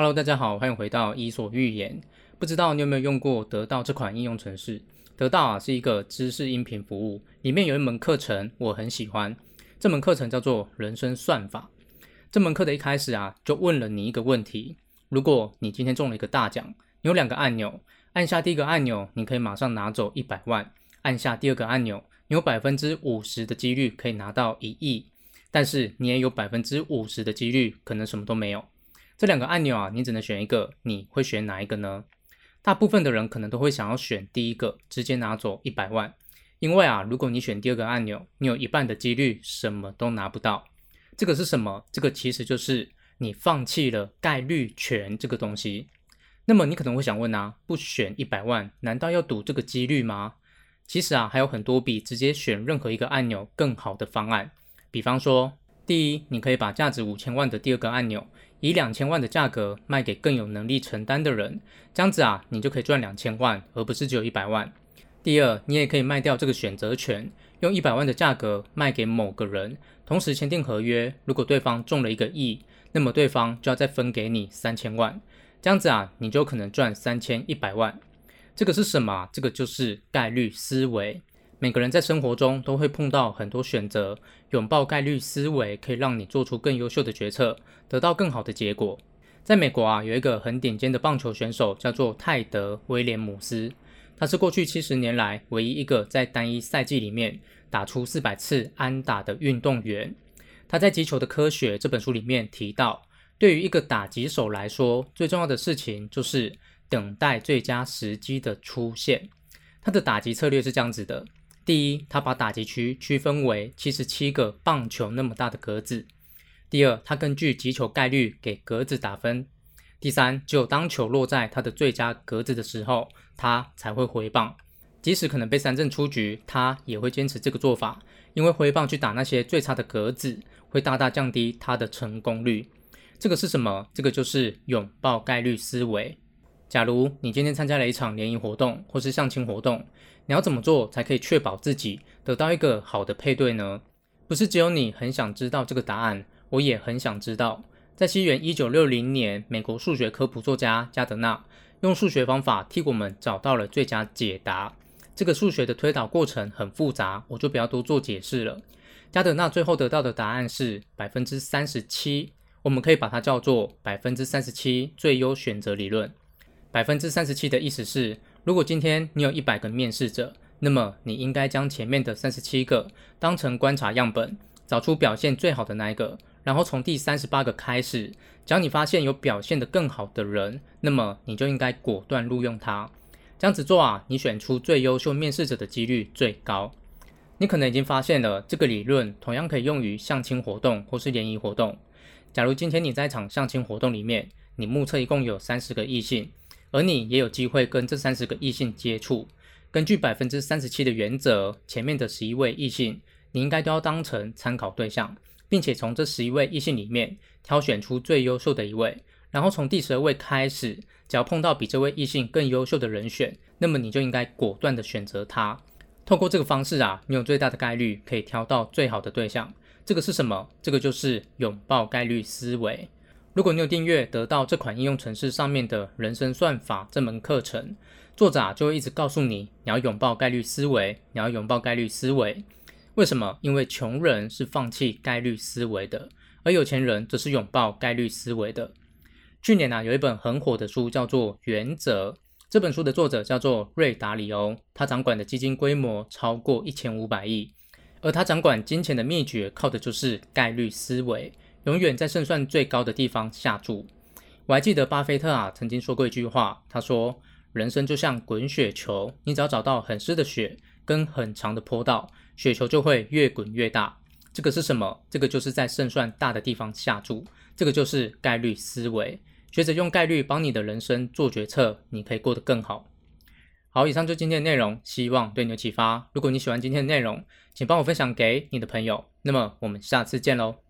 Hello，大家好，欢迎回到伊索寓言。不知道你有没有用过得到这款应用程式？得到啊是一个知识音频服务，里面有一门课程我很喜欢。这门课程叫做人生算法。这门课的一开始啊，就问了你一个问题：如果你今天中了一个大奖，你有两个按钮，按下第一个按钮，你可以马上拿走一百万；按下第二个按钮，你有百分之五十的几率可以拿到一亿，但是你也有百分之五十的几率可能什么都没有。这两个按钮啊，你只能选一个，你会选哪一个呢？大部分的人可能都会想要选第一个，直接拿走一百万。因为啊，如果你选第二个按钮，你有一半的几率什么都拿不到。这个是什么？这个其实就是你放弃了概率权这个东西。那么你可能会想问啊，不选一百万，难道要赌这个几率吗？其实啊，还有很多比直接选任何一个按钮更好的方案。比方说，第一，你可以把价值五千万的第二个按钮，以两千万的价格卖给更有能力承担的人，这样子啊，你就可以赚两千万，而不是只有一百万。第二，你也可以卖掉这个选择权，用一百万的价格卖给某个人，同时签订合约。如果对方中了一个亿，那么对方就要再分给你三千万，这样子啊，你就可能赚三千一百万。这个是什么？这个就是概率思维。每个人在生活中都会碰到很多选择，拥抱概率思维可以让你做出更优秀的决策，得到更好的结果。在美国啊，有一个很顶尖的棒球选手，叫做泰德·威廉姆斯，他是过去七十年来唯一一个在单一赛季里面打出四百次安打的运动员。他在《击球的科学》这本书里面提到，对于一个打击手来说，最重要的事情就是等待最佳时机的出现。他的打击策略是这样子的。第一，他把打击区区分为七十七个棒球那么大的格子。第二，他根据击球概率给格子打分。第三，只有当球落在他的最佳格子的时候，他才会挥棒。即使可能被三振出局，他也会坚持这个做法，因为挥棒去打那些最差的格子，会大大降低他的成功率。这个是什么？这个就是拥抱概率思维。假如你今天参加了一场联谊活动或是相亲活动，你要怎么做才可以确保自己得到一个好的配对呢？不是只有你很想知道这个答案，我也很想知道。在西元一九六零年，美国数学科普作家加德纳用数学方法替我们找到了最佳解答。这个数学的推导过程很复杂，我就不要多做解释了。加德纳最后得到的答案是百分之三十七，我们可以把它叫做百分之三十七最优选择理论。百分之三十七的意思是，如果今天你有一百个面试者，那么你应该将前面的三十七个当成观察样本，找出表现最好的那一个，然后从第三十八个开始，只要你发现有表现得更好的人，那么你就应该果断录用他。这样子做啊，你选出最优秀面试者的几率最高。你可能已经发现了，这个理论同样可以用于相亲活动或是联谊活动。假如今天你在一场相亲活动里面，你目测一共有三十个异性。而你也有机会跟这三十个异性接触。根据百分之三十七的原则，前面的十一位异性，你应该都要当成参考对象，并且从这十一位异性里面挑选出最优秀的一位。然后从第十二位开始，只要碰到比这位异性更优秀的人选，那么你就应该果断地选择他。透过这个方式啊，你有最大的概率可以挑到最好的对象。这个是什么？这个就是拥抱概率思维。如果你有订阅得到这款应用程式上面的人生算法这门课程，作者就会一直告诉你，你要拥抱概率思维，你要拥抱概率思维。为什么？因为穷人是放弃概率思维的，而有钱人则是拥抱概率思维的。去年啊，有一本很火的书叫做《原则》，这本书的作者叫做瑞达里欧，他掌管的基金规模超过一千五百亿，而他掌管金钱的秘诀靠的就是概率思维。永远在胜算最高的地方下注。我还记得巴菲特啊曾经说过一句话，他说：“人生就像滚雪球，你只要找到很湿的雪跟很长的坡道，雪球就会越滚越大。”这个是什么？这个就是在胜算大的地方下注。这个就是概率思维。学着用概率帮你的人生做决策，你可以过得更好。好，以上就今天的内容，希望对你有启发。如果你喜欢今天的内容，请帮我分享给你的朋友。那么我们下次见喽。